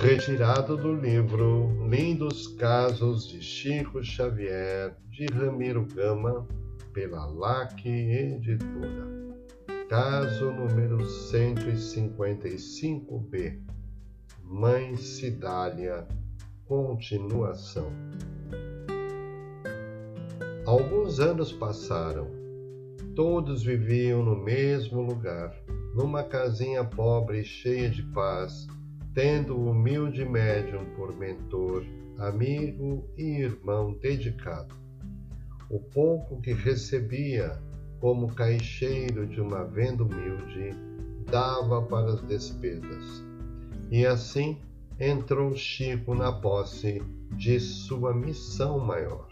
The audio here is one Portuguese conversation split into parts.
retirado do livro Lindos Casos de Chico Xavier, de Ramiro Gama, pela LAC Editora. Caso número 155B. Mãe Cidália. Continuação. Alguns anos passaram. Todos viviam no mesmo lugar, numa casinha pobre e cheia de paz, tendo o humilde médium por mentor, amigo e irmão dedicado. O pouco que recebia como caixeiro de uma venda humilde dava para as despesas. E assim entrou Chico na posse de sua missão maior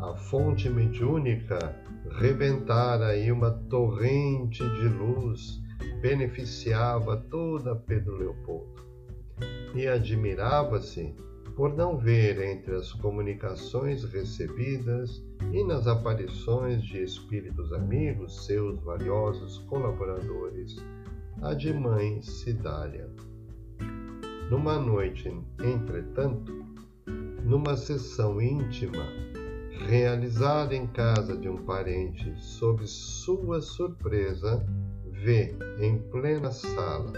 a fonte mediúnica rebentara e uma torrente de luz beneficiava toda Pedro Leopoldo. E admirava-se por não ver entre as comunicações recebidas e nas aparições de espíritos amigos, seus valiosos colaboradores, a de mãe Cidália. Numa noite, entretanto, numa sessão íntima, realizada em casa de um parente, sob sua surpresa, vê em plena sala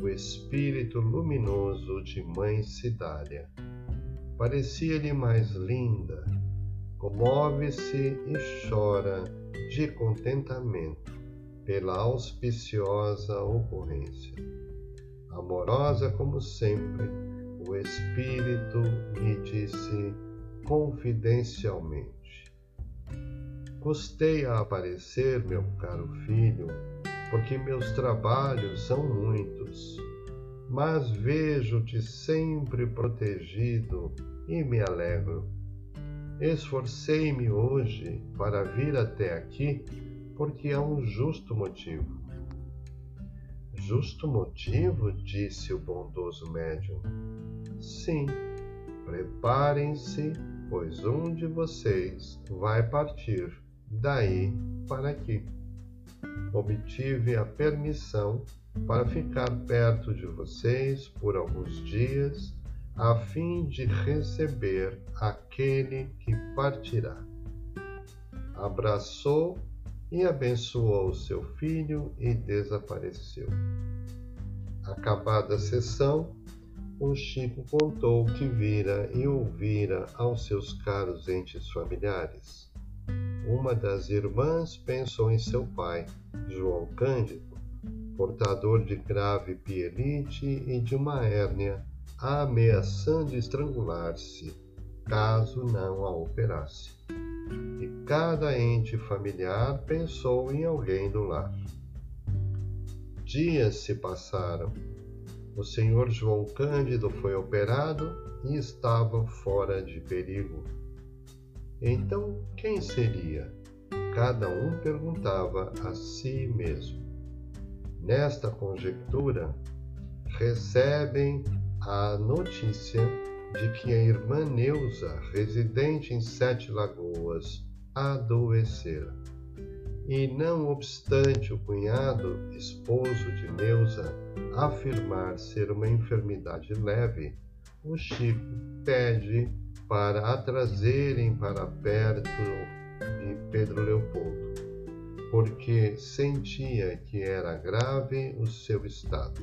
o espírito luminoso de Mãe Cidália. Parecia-lhe mais linda, comove-se e chora de contentamento pela auspiciosa ocorrência. Amorosa como sempre, o espírito lhe disse confidencialmente. Custei a aparecer, meu caro filho, porque meus trabalhos são muitos, mas vejo-te sempre protegido e me alegro. Esforcei-me hoje para vir até aqui porque há um justo motivo. Justo motivo? disse o bondoso médium. Sim, preparem-se pois um de vocês vai partir daí para aqui. Obtive a permissão para ficar perto de vocês por alguns dias, a fim de receber aquele que partirá. Abraçou e abençoou seu filho e desapareceu. Acabada a sessão, o Chico contou o que vira e ouvira aos seus caros entes familiares. Uma das irmãs pensou em seu pai, João Cândido, portador de grave pielite e de uma hérnia, ameaçando estrangular-se caso não a operasse. E cada ente familiar pensou em alguém do lar. Dias se passaram o senhor João Cândido foi operado e estava fora de perigo. Então, quem seria? Cada um perguntava a si mesmo. Nesta conjectura, recebem a notícia de que a irmã Neuza, residente em Sete Lagoas, adoecera. E não obstante o cunhado, esposo de Neuza, afirmar ser uma enfermidade leve, o Chico pede para a trazerem para perto de Pedro Leopoldo, porque sentia que era grave o seu estado.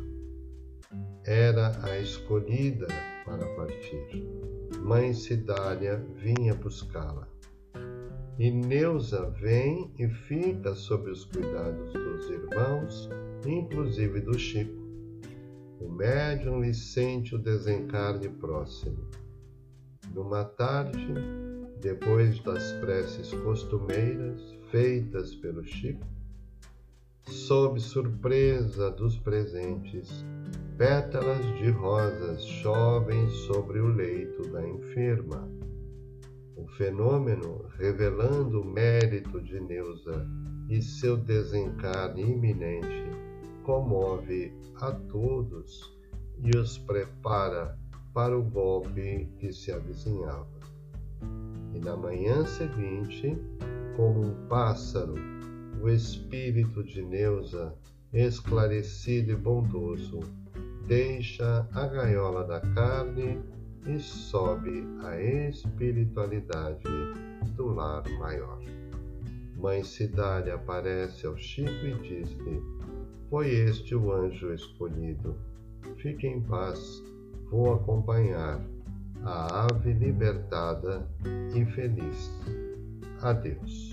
Era a escolhida para partir. Mãe Cidália vinha buscá-la. E Neuza vem e fica sob os cuidados dos irmãos, inclusive do Chico. O médium lhe sente o desencarne próximo. Numa tarde, depois das preces costumeiras feitas pelo Chico, sob surpresa dos presentes, pétalas de rosas chovem sobre o leito da enferma o fenômeno, revelando o mérito de Neuza e seu desencarne iminente, comove a todos e os prepara para o golpe que se avizinhava. E na manhã seguinte, como um pássaro, o espírito de Neuza, esclarecido e bondoso, deixa a gaiola da carne e sobe a espiritualidade do lar maior. Mãe Cidália aparece ao Chico e diz-lhe: Foi este o anjo escolhido. Fique em paz, vou acompanhar a ave libertada e feliz. Adeus.